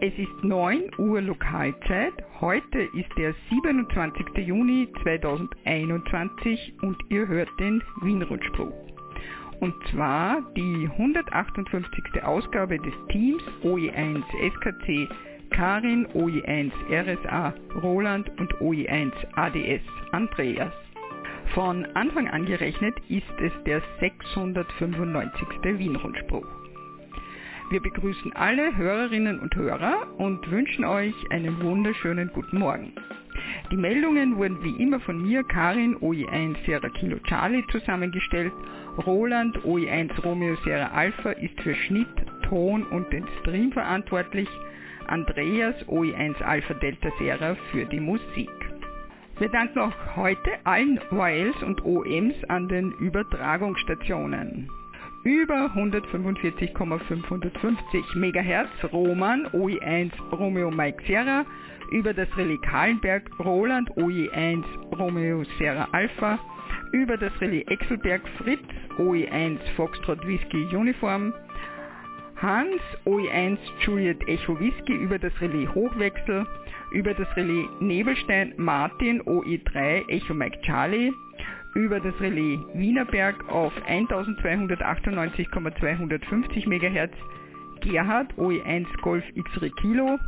Es ist 9 Uhr Lokalzeit. Heute ist der 27. Juni 2021 und ihr hört den Wienrundspruch. Und zwar die 158. Ausgabe des Teams OE1 SKC Karin, OE1 RSA Roland und OE1 ADS Andreas. Von Anfang an gerechnet ist es der 695. Wienrundspruch. Wir begrüßen alle Hörerinnen und Hörer und wünschen euch einen wunderschönen guten Morgen. Die Meldungen wurden wie immer von mir, Karin OE1 Sierra Kilo Charlie, zusammengestellt. Roland OE1 Romeo Sierra Alpha ist für Schnitt, Ton und den Stream verantwortlich. Andreas OE1 Alpha Delta Sierra für die Musik. Wir danken auch heute allen OLs und OMs an den Übertragungsstationen über 145,550 MHz Roman OE1 Romeo Mike Sierra, über das Relais Kahlenberg Roland OE1 Romeo Sierra Alpha, über das Relais Exelberg Fritz OE1 Foxtrot Whisky Uniform, Hans OE1 Juliet Echo Whisky über das Relais Hochwechsel, über das Relais Nebelstein Martin OE3 Echo Mike Charlie, über das Relais Wienerberg auf 1298,250 MHz, Gerhard OE1 Golf X-Ray Kilo,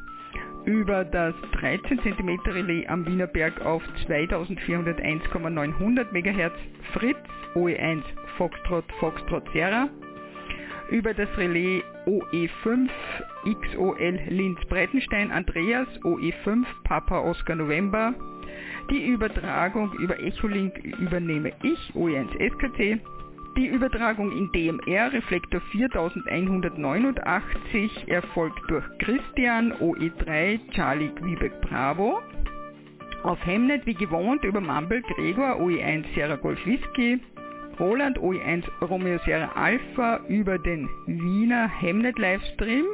über das 13 cm Relais am Wienerberg auf 2401,900 MHz, Fritz OE1 Foxtrot Foxtrot Sierra, über das Relais OE5 XOL Linz Breitenstein Andreas OE5 Papa Oscar November, die Übertragung über Echolink übernehme ich, OE1 SKC. Die Übertragung in DMR Reflektor 4189 erfolgt durch Christian OE3 Charlie Quebec Bravo. Auf Hemnet wie gewohnt über Mumble Gregor OE1 Sierra Golf Whisky. Roland OE1 Romeo Sierra Alpha über den Wiener Hemnet Livestream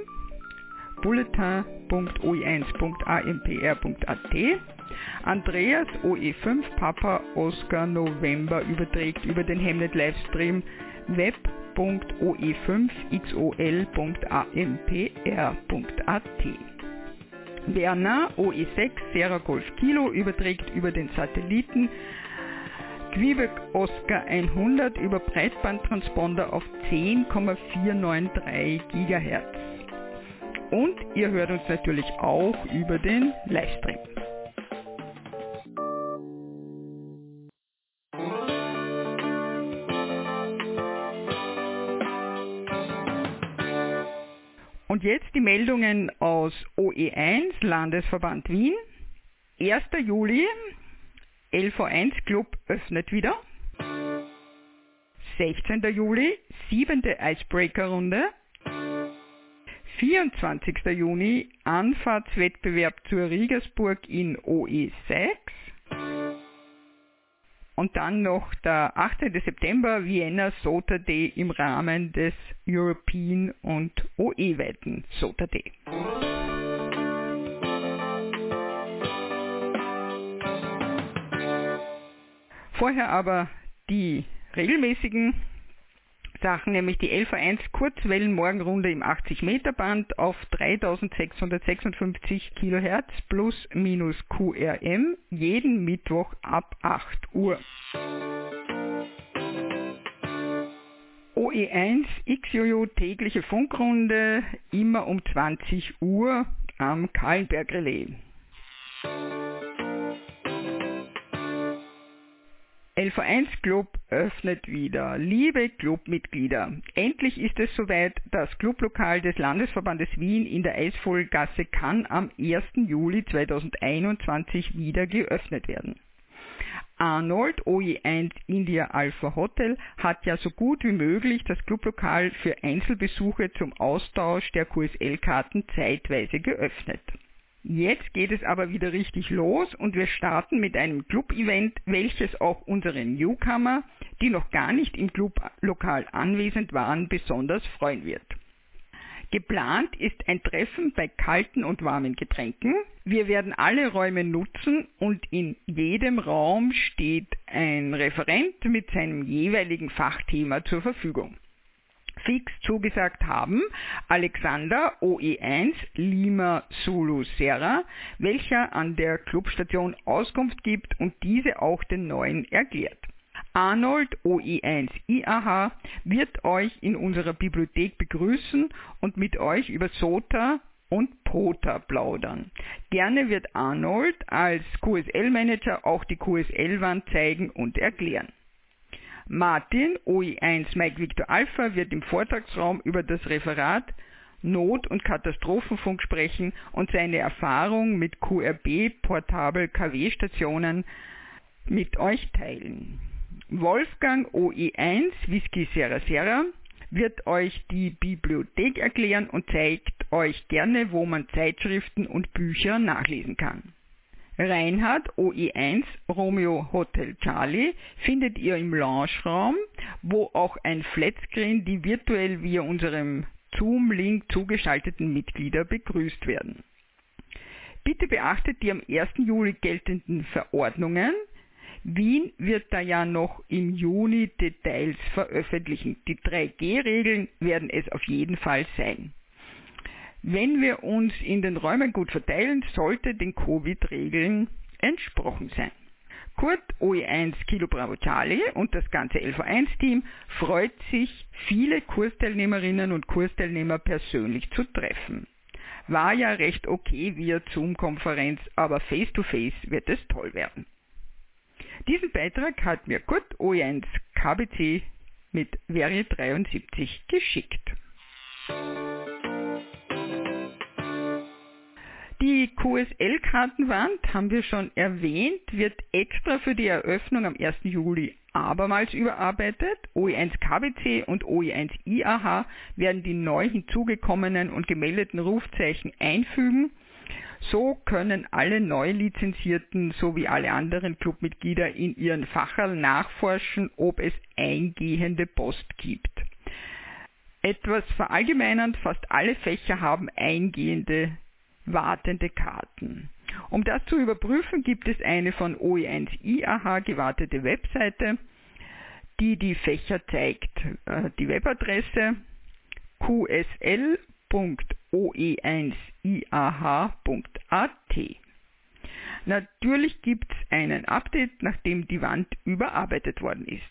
bulletin.oe1.ampr.at Andreas OE5 Papa Oscar November überträgt über den Hemnet Livestream web.oe5xol.ampr.at. Werner OE6 Sierra Golf Kilo überträgt über den Satelliten Quebec Oscar 100 über Breitbandtransponder auf 10,493 GHz. Und ihr hört uns natürlich auch über den Livestream. Und jetzt die Meldungen aus OE1, Landesverband Wien. 1. Juli, LV1 Club öffnet wieder. 16. Juli, siebente Icebreaker-Runde. 24. Juni, Anfahrtswettbewerb zur Riegersburg in OE6. Und dann noch der 18. September Vienna SOTA Day im Rahmen des European und OE-weiten SOTA Day. Vorher aber die regelmäßigen Sachen, nämlich die LV1 Kurzwellenmorgenrunde im 80 Meter Band auf 3656 kHz plus minus QRM jeden Mittwoch ab 8 Uhr. OE1 XJOJO tägliche Funkrunde immer um 20 Uhr am Kahlenberg Relais. LV1 Club öffnet wieder. Liebe Clubmitglieder, endlich ist es soweit, das Clublokal des Landesverbandes Wien in der Eisvogelgasse kann am 1. Juli 2021 wieder geöffnet werden. Arnold OE1 India Alpha Hotel hat ja so gut wie möglich das Clublokal für Einzelbesuche zum Austausch der QSL-Karten zeitweise geöffnet. Jetzt geht es aber wieder richtig los und wir starten mit einem Club-Event, welches auch unsere Newcomer, die noch gar nicht im Clublokal anwesend waren, besonders freuen wird. Geplant ist ein Treffen bei kalten und warmen Getränken. Wir werden alle Räume nutzen und in jedem Raum steht ein Referent mit seinem jeweiligen Fachthema zur Verfügung. Fix zugesagt haben Alexander OE1 Lima Zulu Serra, welcher an der Clubstation Auskunft gibt und diese auch den neuen erklärt. Arnold OE1 IAH wird euch in unserer Bibliothek begrüßen und mit euch über SOTA und POTA plaudern. Gerne wird Arnold als QSL-Manager auch die QSL-Wand zeigen und erklären. Martin, OI1 Mike Victor Alpha, wird im Vortragsraum über das Referat Not- und Katastrophenfunk sprechen und seine Erfahrung mit QRB Portabel-KW-Stationen mit euch teilen. Wolfgang OE1 Whisky Sierra Sierra wird euch die Bibliothek erklären und zeigt euch gerne, wo man Zeitschriften und Bücher nachlesen kann. Reinhard OE1 Romeo Hotel Charlie findet ihr im Loungeraum, wo auch ein Flatscreen die virtuell via unserem Zoom-Link zugeschalteten Mitglieder begrüßt werden. Bitte beachtet die am 1. Juli geltenden Verordnungen. Wien wird da ja noch im Juni Details veröffentlichen. Die 3G-Regeln werden es auf jeden Fall sein. Wenn wir uns in den Räumen gut verteilen, sollte den Covid-Regeln entsprochen sein. Kurt OE1 Kilo Bravo Charlie und das ganze LV1-Team freut sich, viele Kursteilnehmerinnen und Kursteilnehmer persönlich zu treffen. War ja recht okay via Zoom-Konferenz, aber face-to-face -face wird es toll werden. Diesen Beitrag hat mir Kurt OE1 KBC mit Veri 73 geschickt. Die QSL-Kartenwand, haben wir schon erwähnt, wird extra für die Eröffnung am 1. Juli abermals überarbeitet. OE1 KBC und OE1 IAH werden die neu hinzugekommenen und gemeldeten Rufzeichen einfügen. So können alle neu lizenzierten sowie alle anderen Clubmitglieder in ihren Facherl nachforschen, ob es eingehende Post gibt. Etwas verallgemeinernd, fast alle Fächer haben eingehende wartende Karten. Um das zu überprüfen, gibt es eine von OE1 IAH gewartete Webseite, die die Fächer zeigt. Äh, die Webadresse qsl.oe1iah.at. Natürlich gibt es einen Update, nachdem die Wand überarbeitet worden ist.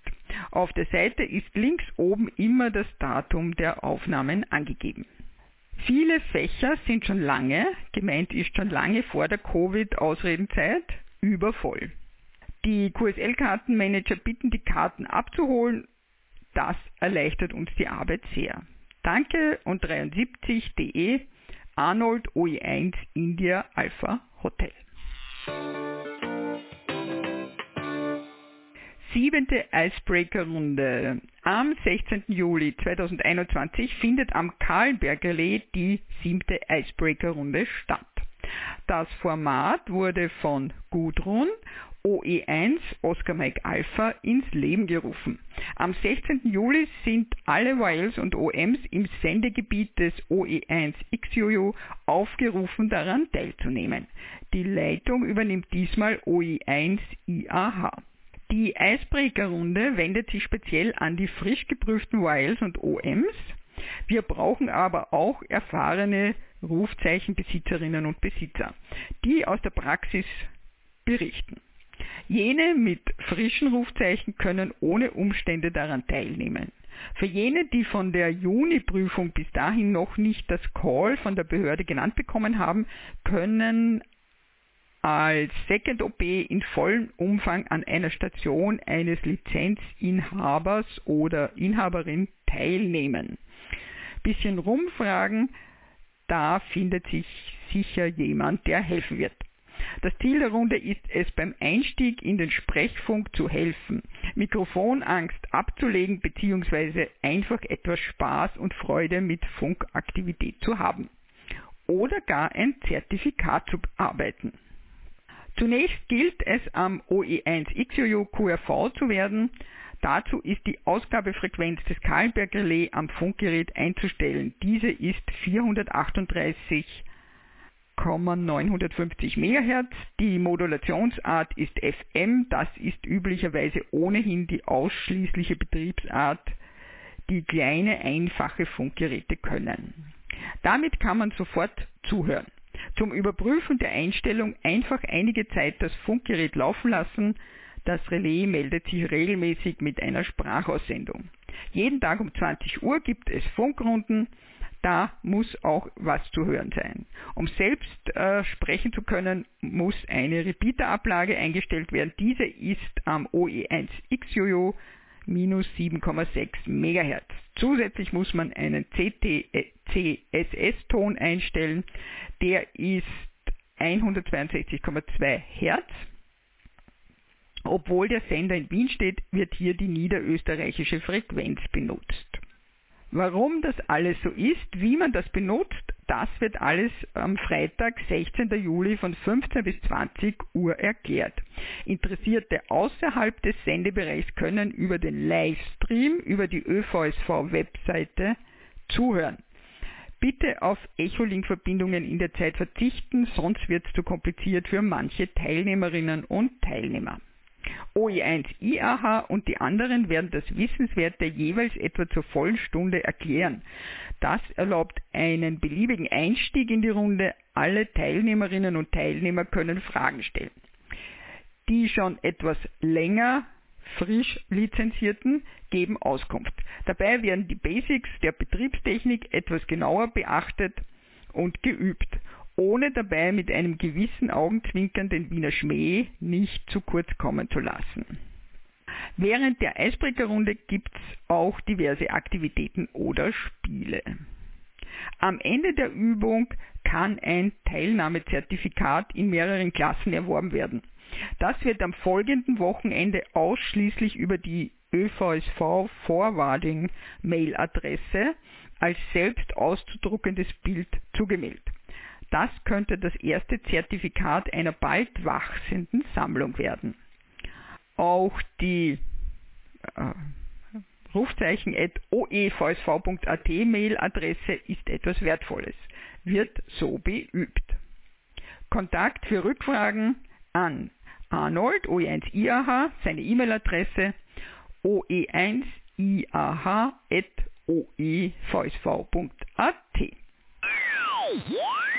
Auf der Seite ist links oben immer das Datum der Aufnahmen angegeben. Viele Fächer sind schon lange, gemeint ist schon lange vor der Covid-Ausredenzeit, übervoll. Die QSL-Kartenmanager bitten, die Karten abzuholen. Das erleichtert uns die Arbeit sehr. Danke und 73.de Arnold OE1 India Alpha Hotel. Siebente Icebreaker-Runde. Am 16. Juli 2021 findet am Kahlenberger die siebte Icebreaker-Runde statt. Das Format wurde von Gudrun OE1 Oscar Mike Alpha ins Leben gerufen. Am 16. Juli sind alle Wiles und OMs im Sendegebiet des OE1 XUU aufgerufen, daran teilzunehmen. Die Leitung übernimmt diesmal OE1 IAH. Die Icebreaker-Runde wendet sich speziell an die frisch geprüften Wiles und OMs. Wir brauchen aber auch erfahrene Rufzeichenbesitzerinnen und Besitzer, die aus der Praxis berichten. Jene mit frischen Rufzeichen können ohne Umstände daran teilnehmen. Für jene, die von der Juni-Prüfung bis dahin noch nicht das Call von der Behörde genannt bekommen haben, können als Second OP in vollem Umfang an einer Station eines Lizenzinhabers oder Inhaberin teilnehmen. Bisschen rumfragen, da findet sich sicher jemand, der helfen wird. Das Ziel der Runde ist es, beim Einstieg in den Sprechfunk zu helfen, Mikrofonangst abzulegen bzw. einfach etwas Spaß und Freude mit Funkaktivität zu haben. Oder gar ein Zertifikat zu arbeiten. Zunächst gilt es am OE1XUU QRV zu werden. Dazu ist die Ausgabefrequenz des Kahlenberg Relais am Funkgerät einzustellen. Diese ist 438,950 MHz. Die Modulationsart ist FM. Das ist üblicherweise ohnehin die ausschließliche Betriebsart die kleine, einfache Funkgeräte können. Damit kann man sofort zuhören. Zum Überprüfen der Einstellung einfach einige Zeit das Funkgerät laufen lassen. Das Relais meldet sich regelmäßig mit einer Sprachaussendung. Jeden Tag um 20 Uhr gibt es Funkrunden. Da muss auch was zu hören sein. Um selbst äh, sprechen zu können, muss eine Repeater-Ablage eingestellt werden. Diese ist am OE1XJojo minus 7,6 MHz. Zusätzlich muss man einen CTCSS-Ton einstellen. Der ist 162,2 Hertz. Obwohl der Sender in Wien steht, wird hier die niederösterreichische Frequenz benutzt. Warum das alles so ist, wie man das benutzt, das wird alles am Freitag, 16. Juli von 15 bis 20 Uhr erklärt. Interessierte außerhalb des Sendebereichs können über den Livestream über die ÖVSV-Webseite zuhören. Bitte auf Echolink-Verbindungen in der Zeit verzichten, sonst wird es zu kompliziert für manche Teilnehmerinnen und Teilnehmer. OE1 IAH und die anderen werden das Wissenswerte jeweils etwa zur vollen Stunde erklären. Das erlaubt einen beliebigen Einstieg in die Runde. Alle Teilnehmerinnen und Teilnehmer können Fragen stellen. Die schon etwas länger frisch Lizenzierten geben Auskunft. Dabei werden die Basics der Betriebstechnik etwas genauer beachtet und geübt ohne dabei mit einem gewissen Augenzwinkern den Wiener Schmäh nicht zu kurz kommen zu lassen. Während der Eisbrecherrunde gibt es auch diverse Aktivitäten oder Spiele. Am Ende der Übung kann ein Teilnahmezertifikat in mehreren Klassen erworben werden. Das wird am folgenden Wochenende ausschließlich über die ÖVSV Forwarding Mailadresse als selbst auszudruckendes Bild zugemeldet. Das könnte das erste Zertifikat einer bald wachsenden Sammlung werden. Auch die äh, Rufzeichen at oevsv.at Mailadresse ist etwas Wertvolles, wird so beübt. Kontakt für Rückfragen an Arnold OE1IAH, seine E-Mail-Adresse oe1iah.oevsv.at.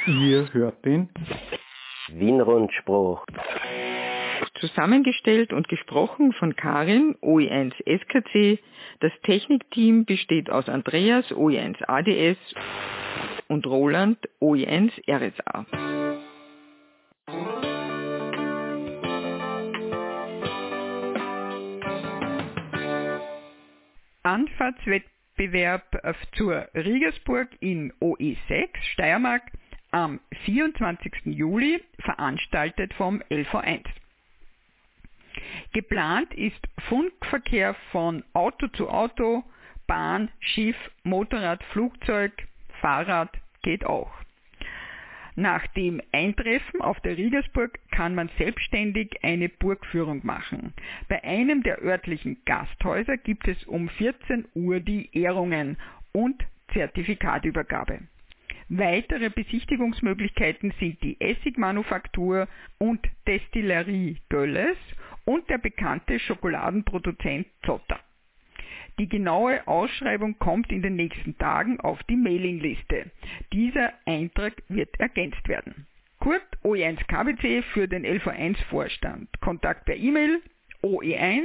Ihr hört den Wienrundspruch. Zusammengestellt und gesprochen von Karin, OE1 SKC. Das Technikteam besteht aus Andreas, OE1 ADS und Roland, OE1 RSA. Anfahrtswettbewerb zur Riegersburg in OE6 Steiermark am 24. Juli, veranstaltet vom LV1. Geplant ist Funkverkehr von Auto zu Auto, Bahn, Schiff, Motorrad, Flugzeug, Fahrrad geht auch. Nach dem Eintreffen auf der Riegersburg kann man selbstständig eine Burgführung machen. Bei einem der örtlichen Gasthäuser gibt es um 14 Uhr die Ehrungen und Zertifikatübergabe. Weitere Besichtigungsmöglichkeiten sind die Essigmanufaktur und Destillerie Gölles und der bekannte Schokoladenproduzent Zotter. Die genaue Ausschreibung kommt in den nächsten Tagen auf die Mailingliste. Dieser Eintrag wird ergänzt werden. Kurt OE1 KBC für den LV1 Vorstand. Kontakt per E-Mail oe1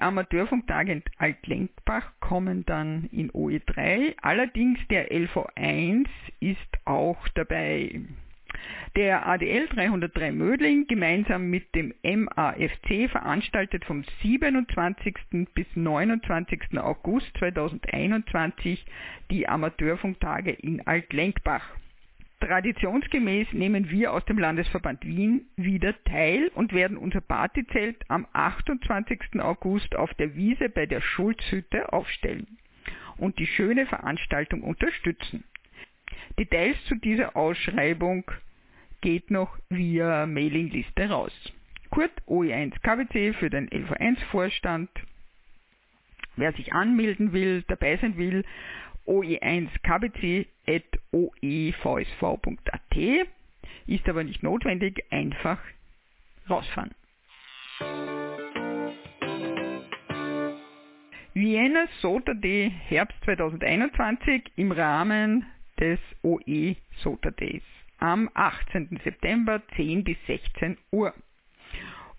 Amateurfunktage in Altlenkbach kommen dann in OE3. Allerdings der LV1 ist auch dabei. Der ADL 303 Mödling gemeinsam mit dem MAFC veranstaltet vom 27. bis 29. August 2021 die Amateurfunktage in Altlenkbach. Traditionsgemäß nehmen wir aus dem Landesverband Wien wieder teil und werden unser Partyzelt am 28. August auf der Wiese bei der Schulzhütte aufstellen und die schöne Veranstaltung unterstützen. Details zu dieser Ausschreibung geht noch via Mailingliste raus. Kurt OE1 KWC für den LV1 Vorstand. Wer sich anmelden will, dabei sein will, oe1kbc ist aber nicht notwendig, einfach rausfahren. Vienna SOTA Day Herbst 2021 im Rahmen des OE SOTA Days am 18. September 10 bis 16 Uhr.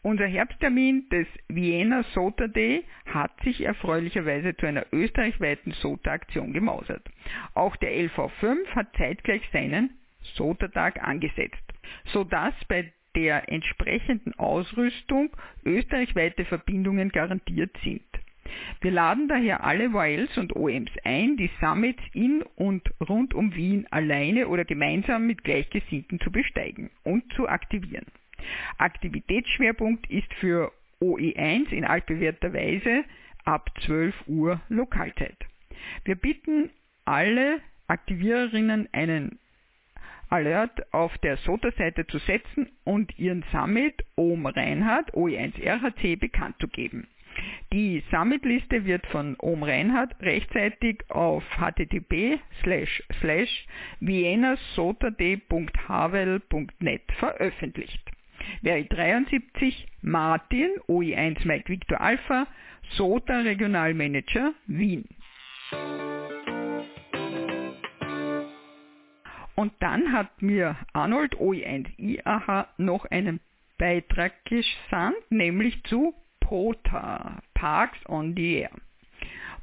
Unser Herbsttermin des Vienna SOTA Day hat sich erfreulicherweise zu einer österreichweiten SOTA-Aktion gemausert. Auch der LV5 hat zeitgleich seinen SOTA-Tag angesetzt, sodass bei der entsprechenden Ausrüstung österreichweite Verbindungen garantiert sind. Wir laden daher alle YLs und OMs ein, die Summits in und rund um Wien alleine oder gemeinsam mit Gleichgesinnten zu besteigen und zu aktivieren. Aktivitätsschwerpunkt ist für OE1 in altbewährter Weise ab 12 Uhr Lokalzeit. Wir bitten alle Aktiviererinnen einen Alert auf der SOTA-Seite zu setzen und ihren Summit OM Reinhard OE1 RHC bekannt zu geben. Die Summitliste wird von Ohm Reinhardt rechtzeitig auf http vienasotad.havel.net veröffentlicht. Wäre 73 Martin OI1 Mike Victor Alpha SOTA Regionalmanager Wien. Und dann hat mir Arnold OI1 IAH noch einen Beitrag gesandt, nämlich zu POTA, Parks on the Air.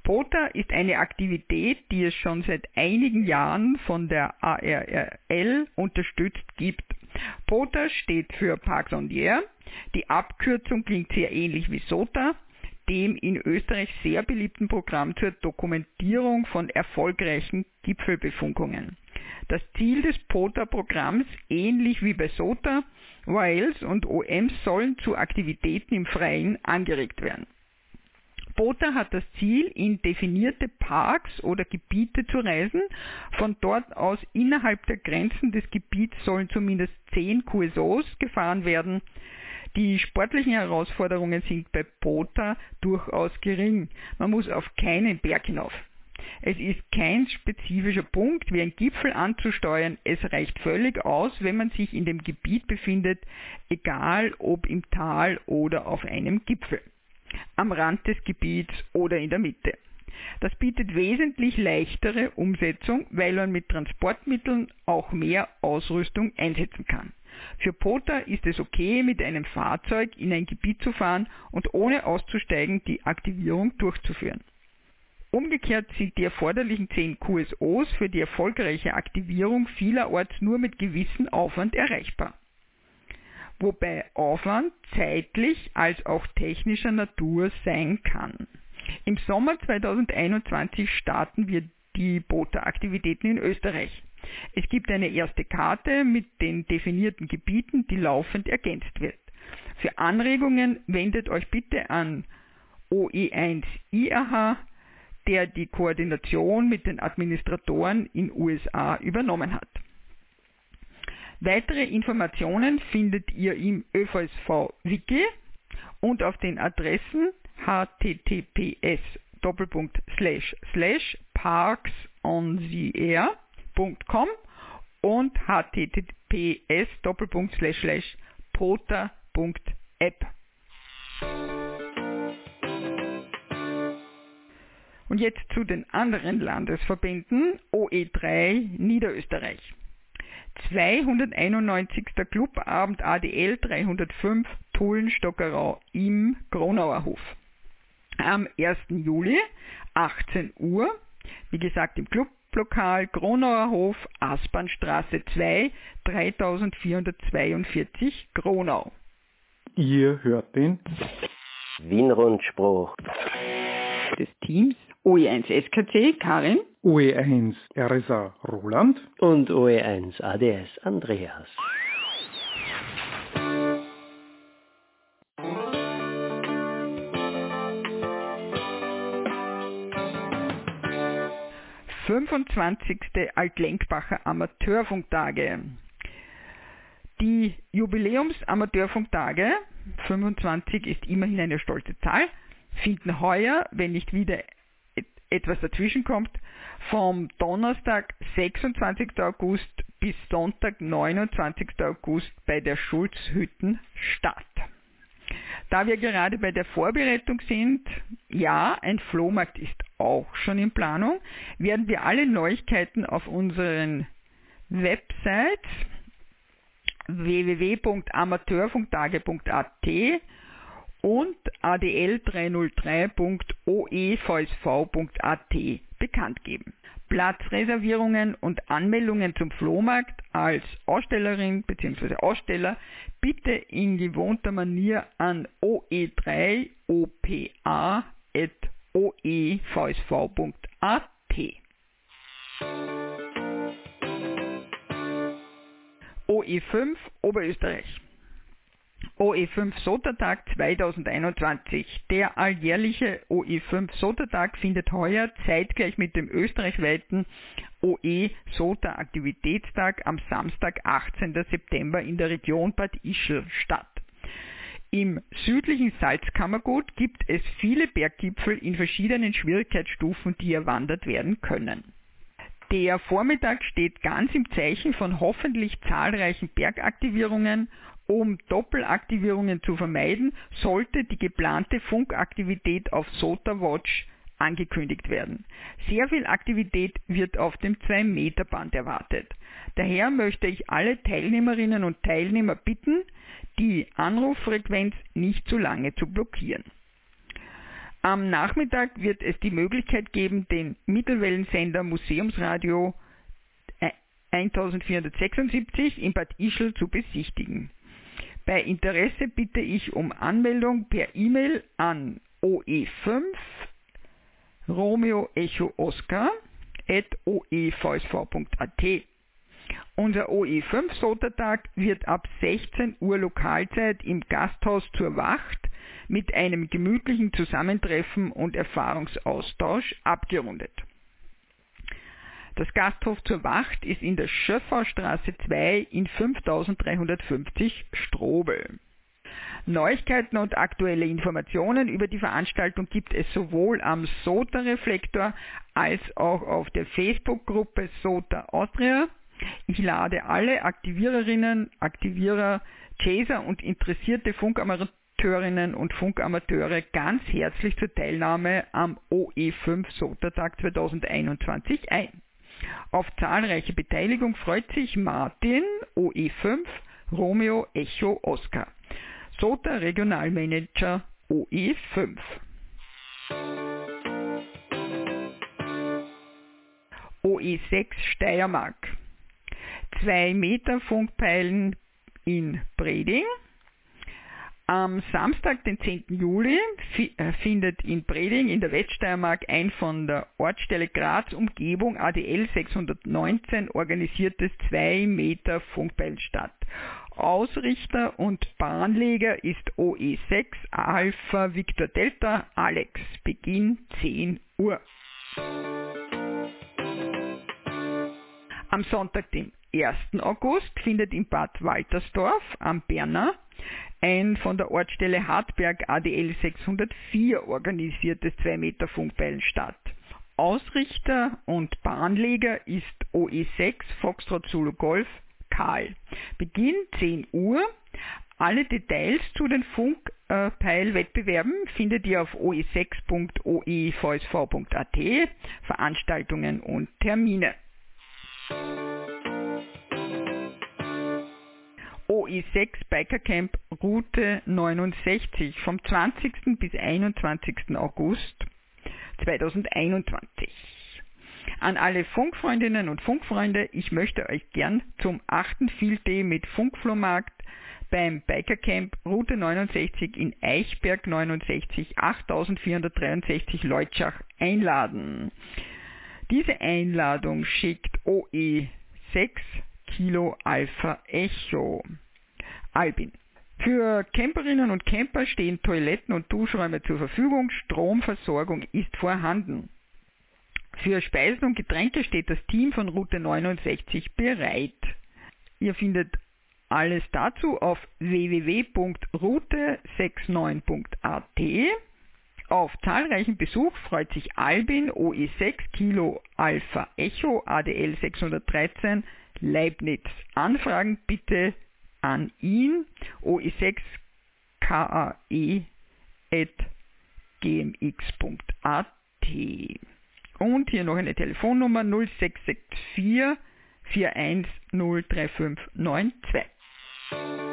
POTA ist eine Aktivität, die es schon seit einigen Jahren von der ARRL unterstützt gibt. POTA steht für Parks on the Air. Die Abkürzung klingt sehr ähnlich wie SOTA, dem in Österreich sehr beliebten Programm zur Dokumentierung von erfolgreichen Gipfelbefungungen. Das Ziel des POTA-Programms, ähnlich wie bei SOTA, YLs und OMs sollen zu Aktivitäten im Freien angeregt werden. POTA hat das Ziel, in definierte Parks oder Gebiete zu reisen. Von dort aus innerhalb der Grenzen des Gebiets sollen zumindest 10 QSOs gefahren werden. Die sportlichen Herausforderungen sind bei POTA durchaus gering. Man muss auf keinen Berg hinauf. Es ist kein spezifischer Punkt wie ein Gipfel anzusteuern. Es reicht völlig aus, wenn man sich in dem Gebiet befindet, egal ob im Tal oder auf einem Gipfel, am Rand des Gebiets oder in der Mitte. Das bietet wesentlich leichtere Umsetzung, weil man mit Transportmitteln auch mehr Ausrüstung einsetzen kann. Für POTA ist es okay, mit einem Fahrzeug in ein Gebiet zu fahren und ohne auszusteigen die Aktivierung durchzuführen. Umgekehrt sind die erforderlichen 10 QSOs für die erfolgreiche Aktivierung vielerorts nur mit gewissem Aufwand erreichbar. Wobei Aufwand zeitlich als auch technischer Natur sein kann. Im Sommer 2021 starten wir die BOTA-Aktivitäten in Österreich. Es gibt eine erste Karte mit den definierten Gebieten, die laufend ergänzt wird. Für Anregungen wendet euch bitte an OE1 IAH der die Koordination mit den Administratoren in USA übernommen hat. Weitere Informationen findet ihr im ÖVSV Wiki und auf den Adressen https parksontheair.com und https pota.app. Und jetzt zu den anderen Landesverbänden OE3 Niederösterreich. 291. Clubabend ADL 305 Tullenstockerau im Kronauer Hof. Am 1. Juli 18 Uhr, wie gesagt im Clublokal Kronauer Hof, Aspernstraße 2, 3442 Kronau. Ihr hört den Wien-Rundspruch des Teams OE1 SKC Karin, OE1 RSA Roland und OE1 ADS Andreas. Fünfundzwanzigste Altlenkbacher Amateurfunktage. Die Jubiläums-Amateurfunktage, 25 ist immerhin eine stolze Zahl, finden heuer, wenn nicht wieder etwas dazwischen kommt, vom Donnerstag 26. August bis Sonntag 29. August bei der Schulzhütten statt. Da wir gerade bei der Vorbereitung sind, ja, ein Flohmarkt ist auch schon in Planung, werden wir alle Neuigkeiten auf unseren Website www.amateurfunktage.at und adl303.oevsv.at bekannt geben. Platzreservierungen und Anmeldungen zum Flohmarkt als Ausstellerin bzw. Aussteller bitte in gewohnter Manier an oe3opa.oevsv.at. OE5 Oberösterreich OE5 Sotertag 2021. Der alljährliche OE5 Sotertag findet heuer zeitgleich mit dem österreichweiten OE Sota Aktivitätstag am Samstag, 18. September in der Region Bad Ischl statt. Im südlichen Salzkammergut gibt es viele Berggipfel in verschiedenen Schwierigkeitsstufen, die erwandert werden können. Der Vormittag steht ganz im Zeichen von hoffentlich zahlreichen Bergaktivierungen um Doppelaktivierungen zu vermeiden, sollte die geplante Funkaktivität auf SOTA-Watch angekündigt werden. Sehr viel Aktivität wird auf dem 2-Meter-Band erwartet. Daher möchte ich alle Teilnehmerinnen und Teilnehmer bitten, die Anruffrequenz nicht zu lange zu blockieren. Am Nachmittag wird es die Möglichkeit geben, den Mittelwellensender Museumsradio 1476 in Bad Ischl zu besichtigen. Bei Interesse bitte ich um Anmeldung per E-Mail an oe5 Romeo Echo Oscar at oevsv.at. Unser OE5 Sotertag wird ab 16 Uhr Lokalzeit im Gasthaus zur Wacht mit einem gemütlichen Zusammentreffen und Erfahrungsaustausch abgerundet. Das Gasthof zur Wacht ist in der Schöfferstraße 2 in 5350 Strobel. Neuigkeiten und aktuelle Informationen über die Veranstaltung gibt es sowohl am SOTA Reflektor als auch auf der Facebook-Gruppe SOTA Austria. Ich lade alle Aktiviererinnen, Aktivierer, Chaser und interessierte Funkamateurinnen und Funkamateure ganz herzlich zur Teilnahme am OE5 SOTA Tag 2021 ein. Auf zahlreiche Beteiligung freut sich Martin OE5 Romeo Echo Oscar. SOTA Regionalmanager OE5. OE6 Steiermark. 2 Meter Funkpeilen in Breding am Samstag, den 10. Juli, äh, findet in Breding in der Weststeiermark ein von der Ortsstelle Graz Umgebung ADL 619 organisiertes 2 Meter Funkbeil statt. Ausrichter und Bahnleger ist OE6 Alpha Victor Delta Alex. Beginn 10 Uhr. Am Sonntag, den 1. August, findet in Bad Waltersdorf am Berner ein von der Ortsstelle Hartberg ADL 604 organisiertes 2-Meter-Funkpeilen statt. Ausrichter und Bahnleger ist OE6 Foxtrot Zulu Golf Karl. Beginn 10 Uhr. Alle Details zu den Funkpeilwettbewerben findet ihr auf oe6.oevsv.at, Veranstaltungen und Termine. OE6 Biker Camp Route 69 vom 20. bis 21. August 2021. An alle Funkfreundinnen und Funkfreunde, ich möchte euch gern zum 8. Field mit Funkflohmarkt beim Biker Camp Route 69 in Eichberg 69 8463 Leutschach einladen. Diese Einladung schickt OE6 Kilo Alpha Echo. Albin. Für Camperinnen und Camper stehen Toiletten und Duschräume zur Verfügung. Stromversorgung ist vorhanden. Für Speisen und Getränke steht das Team von Route 69 bereit. Ihr findet alles dazu auf www.route69.at Auf zahlreichen Besuch freut sich Albin OE6 Kilo Alpha Echo ADL 613 Leibniz. Anfragen bitte an ihn OE6 KAE at gmx.at. Und hier noch eine Telefonnummer 0664 41035992.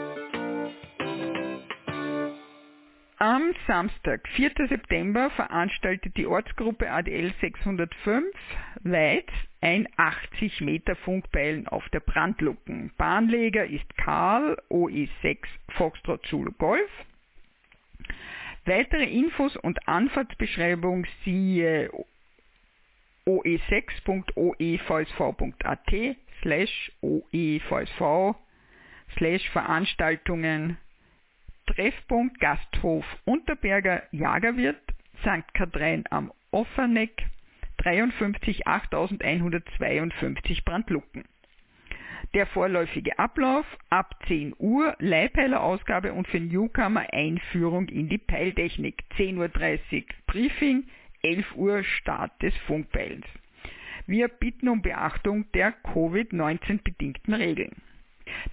Am Samstag, 4. September, veranstaltet die Ortsgruppe ADL 605 Weiz ein 80 Meter Funkbeilen auf der Brandlucken. Bahnleger ist Karl OE6 Foxtrot Zulu Golf. Weitere Infos und Anfahrtsbeschreibung siehe oe6.oevsv.at slash oevsv slash Veranstaltungen Treffpunkt Gasthof Unterberger Jagerwirt St. Kathrin am Offerneck 53 8152 Brandlucken. Der vorläufige Ablauf ab 10 Uhr Leihpeilerausgabe und für Newcomer Einführung in die Peiltechnik. 10.30 Uhr Briefing, 11 Uhr Start des Funkpeils. Wir bitten um Beachtung der Covid-19 bedingten Regeln.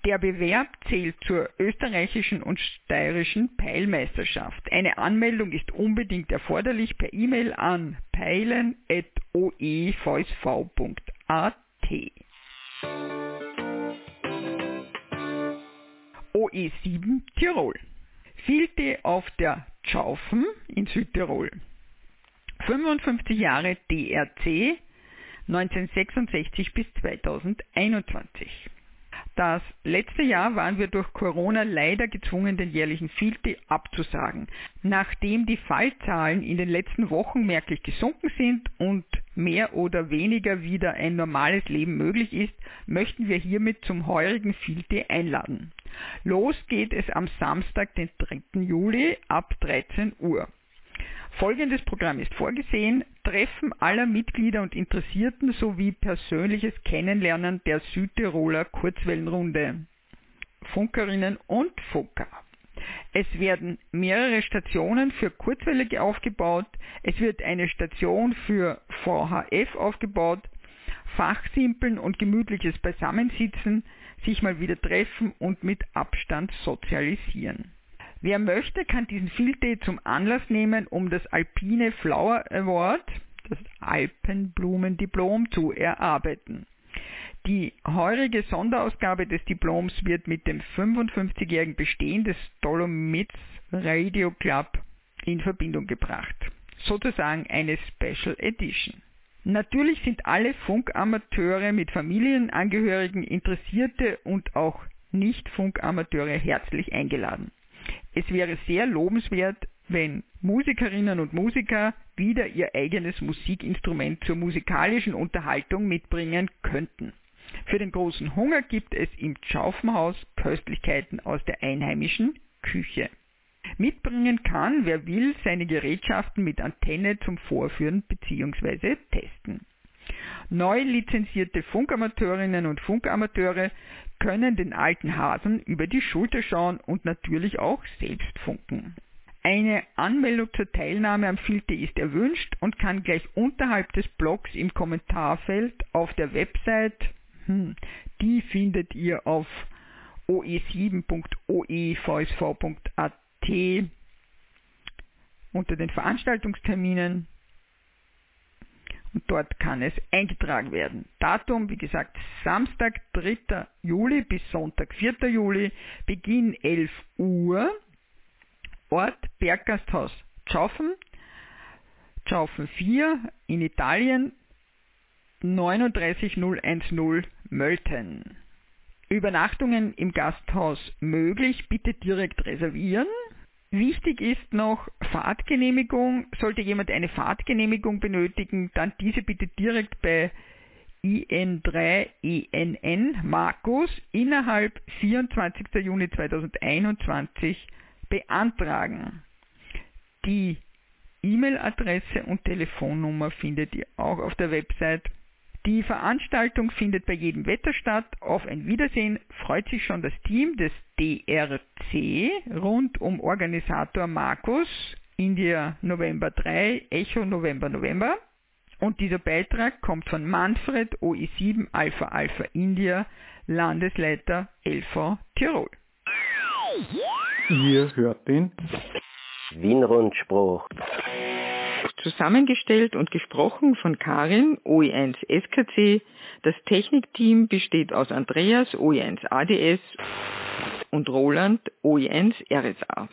Der Bewerb zählt zur österreichischen und steirischen Peilmeisterschaft. Eine Anmeldung ist unbedingt erforderlich per E-Mail an peilen.oevsv.at. OE7 Tirol. Filte auf der Tschaufen in Südtirol. 55 Jahre DRC 1966 bis 2021. Das letzte Jahr waren wir durch Corona leider gezwungen, den jährlichen Filte abzusagen. Nachdem die Fallzahlen in den letzten Wochen merklich gesunken sind und mehr oder weniger wieder ein normales Leben möglich ist, möchten wir hiermit zum heurigen Filte einladen. Los geht es am Samstag, den 3. Juli ab 13 Uhr. Folgendes Programm ist vorgesehen: Treffen aller Mitglieder und Interessierten sowie persönliches Kennenlernen der Südtiroler Kurzwellenrunde. Funkerinnen und Funker. Es werden mehrere Stationen für Kurzwelle aufgebaut. Es wird eine Station für VHF aufgebaut. Fachsimpeln und gemütliches Beisammensitzen, sich mal wieder treffen und mit Abstand sozialisieren. Wer möchte, kann diesen Field Day zum Anlass nehmen, um das Alpine Flower Award, das Alpenblumendiplom, zu erarbeiten. Die heurige Sonderausgabe des Diploms wird mit dem 55-jährigen Bestehen des Dolomites Radio Club in Verbindung gebracht. Sozusagen eine Special Edition. Natürlich sind alle Funkamateure mit Familienangehörigen, Interessierte und auch Nicht-Funkamateure herzlich eingeladen. Es wäre sehr lobenswert, wenn Musikerinnen und Musiker wieder ihr eigenes Musikinstrument zur musikalischen Unterhaltung mitbringen könnten. Für den großen Hunger gibt es im Schaufenhaus Köstlichkeiten aus der einheimischen Küche. Mitbringen kann, wer will, seine Gerätschaften mit Antenne zum Vorführen bzw. testen. Neu lizenzierte Funkamateurinnen und Funkamateure können den alten Hasen über die Schulter schauen und natürlich auch selbst funken. Eine Anmeldung zur Teilnahme am Filte ist erwünscht und kann gleich unterhalb des Blogs im Kommentarfeld auf der Website, hm, die findet ihr auf oe7.oevsv.at unter den Veranstaltungsterminen und dort kann es eingetragen werden. Datum, wie gesagt, Samstag, 3. Juli bis Sonntag, 4. Juli, Beginn 11 Uhr, Ort Berggasthaus Tschaufen, Tschaufen 4 in Italien, 39010 Mölten. Übernachtungen im Gasthaus möglich, bitte direkt reservieren. Wichtig ist noch Fahrtgenehmigung. Sollte jemand eine Fahrtgenehmigung benötigen, dann diese bitte direkt bei IN3ENN Markus innerhalb 24. Juni 2021 beantragen. Die E-Mail-Adresse und Telefonnummer findet ihr auch auf der Website die Veranstaltung findet bei jedem Wetter statt. Auf ein Wiedersehen freut sich schon das Team des DRC rund um Organisator Markus India November 3, Echo November November. Und dieser Beitrag kommt von Manfred OE7 Alpha Alpha India, Landesleiter LV Tirol. Ihr hört den Wienrundspruch. Zusammengestellt und gesprochen von Karin, OE1 SKC. Das Technikteam besteht aus Andreas, OE1 ADS und Roland, OE1 RSA.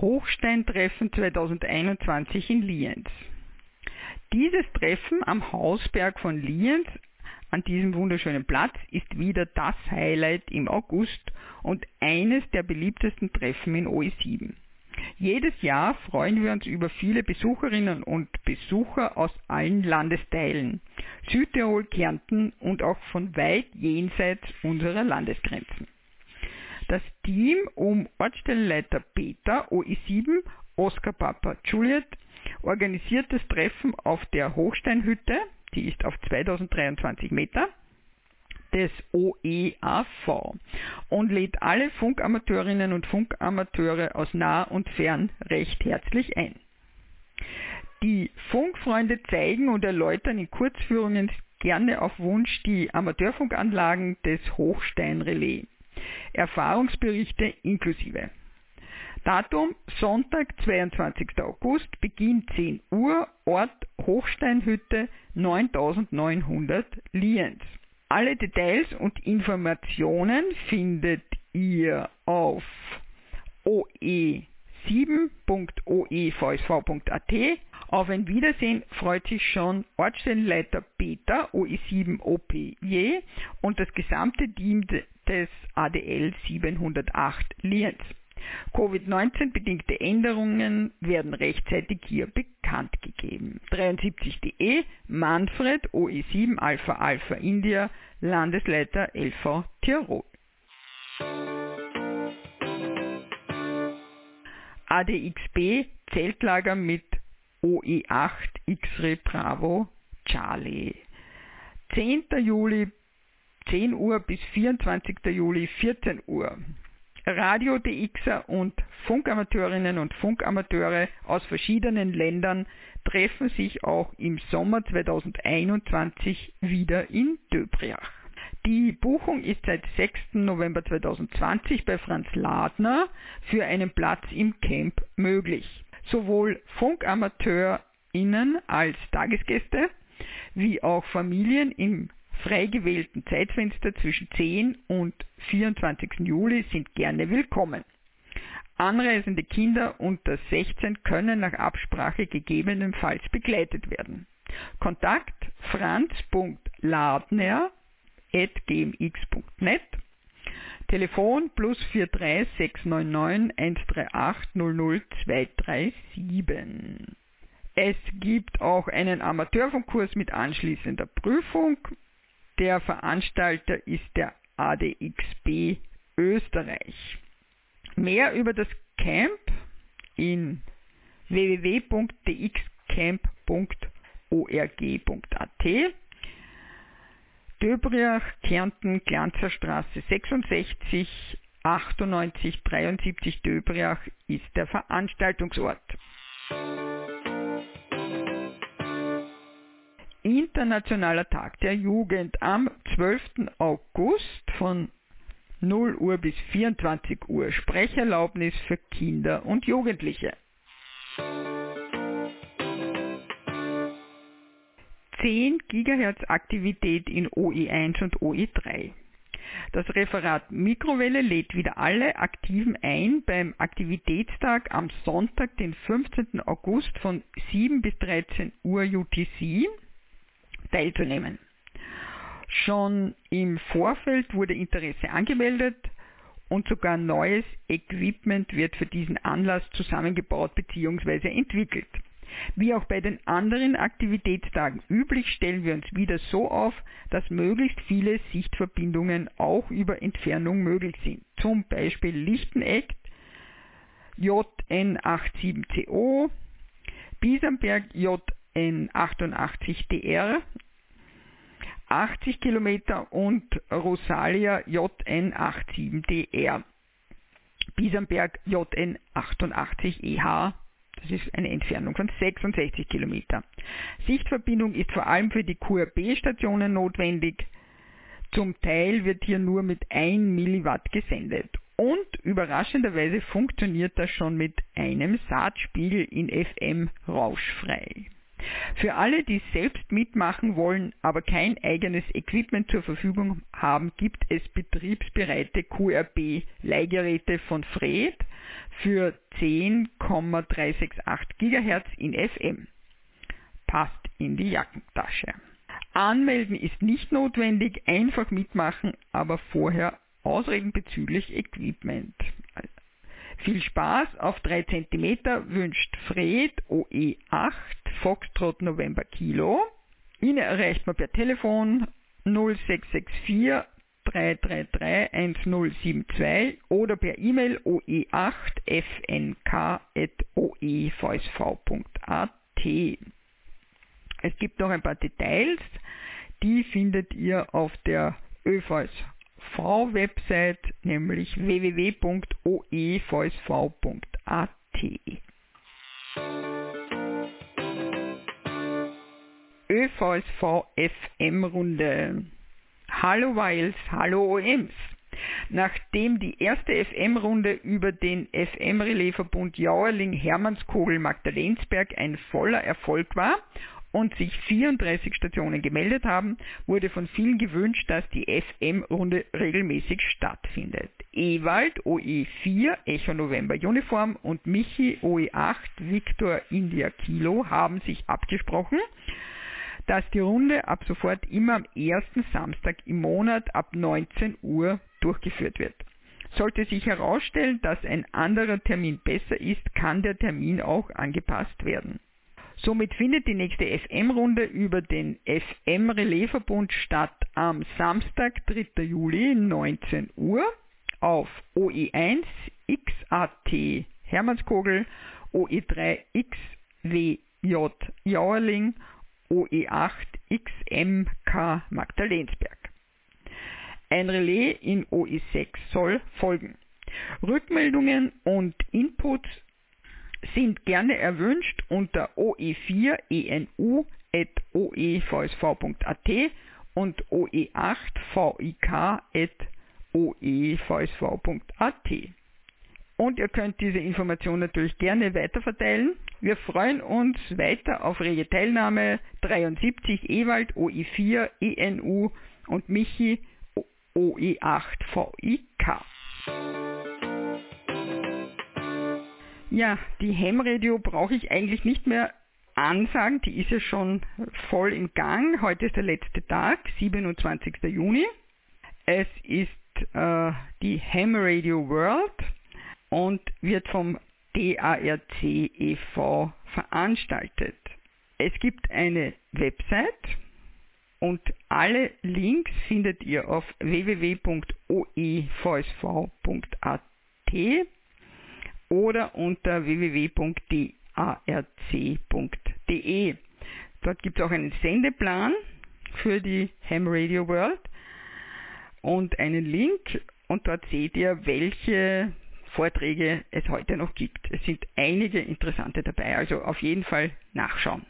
Hochsteintreffen 2021 in Lienz. Dieses Treffen am Hausberg von Lienz an diesem wunderschönen Platz ist wieder das Highlight im August und eines der beliebtesten Treffen in OE7. Jedes Jahr freuen wir uns über viele Besucherinnen und Besucher aus allen Landesteilen, Südtirol, Kärnten und auch von weit jenseits unserer Landesgrenzen. Das Team um Ortsstellenleiter Peter OE7 Oscar Papa Juliet organisiert das Treffen auf der Hochsteinhütte, die ist auf 2023 Meter, des OEAV und lädt alle Funkamateurinnen und Funkamateure aus nah und fern recht herzlich ein. Die Funkfreunde zeigen und erläutern in Kurzführungen gerne auf Wunsch die Amateurfunkanlagen des Hochsteinrelais. Erfahrungsberichte inklusive. Datum Sonntag, 22. August, Beginn 10 Uhr, Ort Hochsteinhütte 9900 Lienz. Alle Details und Informationen findet ihr auf oe7.oevsv.at. Auf ein Wiedersehen freut sich schon Ortsstellenleiter Peter OE7OPJ und das gesamte Team des ADL 708 Lienz. Covid-19 bedingte Änderungen werden rechtzeitig hier bekannt gegeben. 73.de Manfred OE7 Alpha Alpha India Landesleiter LV Tirol. ADXB Zeltlager mit OE8 X-Ray Bravo Charlie. 10. Juli 10 Uhr bis 24. Juli 14 Uhr. Radio DXer und Funkamateurinnen und Funkamateure aus verschiedenen Ländern treffen sich auch im Sommer 2021 wieder in Döbriach. Die Buchung ist seit 6. November 2020 bei Franz Ladner für einen Platz im Camp möglich. Sowohl FunkamateurInnen als Tagesgäste wie auch Familien im frei gewählten Zeitfenster zwischen 10 und 24. Juli sind gerne willkommen. Anreisende Kinder unter 16 können nach Absprache gegebenenfalls begleitet werden. Kontakt franz.ladner.gmx.net Telefon plus 43 699 138 00237. Es gibt auch einen Amateurfunkkurs mit anschließender Prüfung. Der Veranstalter ist der ADXB Österreich. Mehr über das Camp in www.dxcamp.org.at Döbriach, Kärnten, Glanzerstraße 66, 98 73 Döbriach ist der Veranstaltungsort. Internationaler Tag der Jugend am 12. August von 0 Uhr bis 24 Uhr. Sprecherlaubnis für Kinder und Jugendliche. 10 GHz Aktivität in OE1 und OE3. Das Referat Mikrowelle lädt wieder alle Aktiven ein, beim Aktivitätstag am Sonntag, den 15. August von 7 bis 13 Uhr UTC teilzunehmen. Schon im Vorfeld wurde Interesse angemeldet und sogar neues Equipment wird für diesen Anlass zusammengebaut bzw. entwickelt. Wie auch bei den anderen Aktivitätstagen üblich stellen wir uns wieder so auf, dass möglichst viele Sichtverbindungen auch über Entfernung möglich sind. Zum Beispiel Lichteneck, JN87CO, Biesenberg JN88DR 80 Kilometer und Rosalia JN87DR. Biesenberg JN88EH, das ist eine Entfernung von 66 Kilometer. Sichtverbindung ist vor allem für die QRB-Stationen notwendig. Zum Teil wird hier nur mit 1 Milliwatt gesendet. Und überraschenderweise funktioniert das schon mit einem Saatspiegel in FM rauschfrei. Für alle, die selbst mitmachen wollen, aber kein eigenes Equipment zur Verfügung haben, gibt es betriebsbereite QRB-Leihgeräte von Fred für 10,368 GHz in FM. Passt in die Jackentasche. Anmelden ist nicht notwendig, einfach mitmachen, aber vorher ausreden bezüglich Equipment. Viel Spaß auf 3 cm wünscht Fred OE8 Foxtrot November Kilo. Ihn erreicht man per Telefon 0664 333 1072 oder per E-Mail oe8fnk.oevsv.at. Es gibt noch ein paar Details, die findet ihr auf der ÖVSV V-Website, nämlich www.oevsv.at. ÖVSV FM Runde. Hallo Wiles, hallo OMs. Nachdem die erste FM-Runde über den FM-Relaisverbund Jauerling-Hermannskogel-Magdalensberg ein voller Erfolg war und sich 34 Stationen gemeldet haben, wurde von vielen gewünscht, dass die FM-Runde regelmäßig stattfindet. Ewald OE4 Echo November Uniform und Michi OE8 Victor India Kilo haben sich abgesprochen, dass die Runde ab sofort immer am ersten Samstag im Monat ab 19 Uhr durchgeführt wird. Sollte sich herausstellen, dass ein anderer Termin besser ist, kann der Termin auch angepasst werden. Somit findet die nächste FM-Runde über den FM-Relaisverbund statt am Samstag, 3. Juli, 19 Uhr auf OE1 XAT Hermannskogel, OE3 XWJ Jauerling, OE8 XMK Magdalensberg. Ein Relais in OE6 soll folgen. Rückmeldungen und Inputs sind gerne erwünscht unter oe4enu.oevsv.at und oe8vik.oevsv.at. Und ihr könnt diese Information natürlich gerne weiterverteilen. Wir freuen uns weiter auf rege Teilnahme 73 Ewald OE4 ENU und Michi OE8 VIK. Ja, die Ham-Radio brauche ich eigentlich nicht mehr ansagen, die ist ja schon voll im Gang. Heute ist der letzte Tag, 27. Juni. Es ist äh, die Ham Radio World und wird vom DARC e.V. veranstaltet. Es gibt eine Website und alle Links findet ihr auf www.oevsv.at oder unter www.darc.de. Dort gibt es auch einen Sendeplan für die Ham Radio World und einen Link und dort seht ihr, welche Vorträge es heute noch gibt. Es sind einige interessante dabei, also auf jeden Fall nachschauen.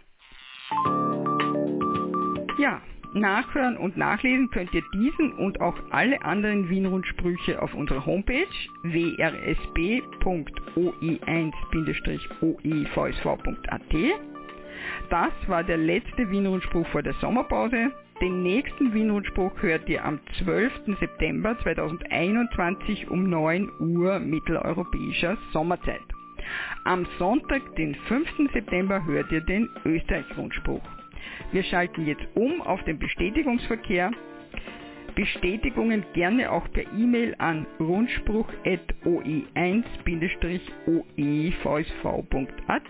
Ja, Nachhören und nachlesen könnt ihr diesen und auch alle anderen Wienrundsprüche auf unserer Homepage wrsb.oe1-oevsv.at. Das war der letzte Wienrundspruch vor der Sommerpause. Den nächsten Wienrundspruch hört ihr am 12. September 2021 um 9 Uhr mitteleuropäischer Sommerzeit. Am Sonntag, den 5. September, hört ihr den Österreich-Rundspruch. Wir schalten jetzt um auf den Bestätigungsverkehr. Bestätigungen gerne auch per E-Mail an rundspruch.oe1-oevsv.at.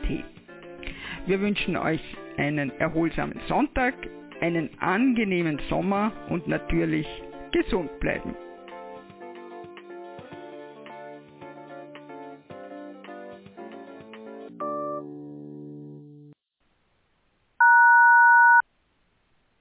Wir wünschen euch einen erholsamen Sonntag, einen angenehmen Sommer und natürlich gesund bleiben.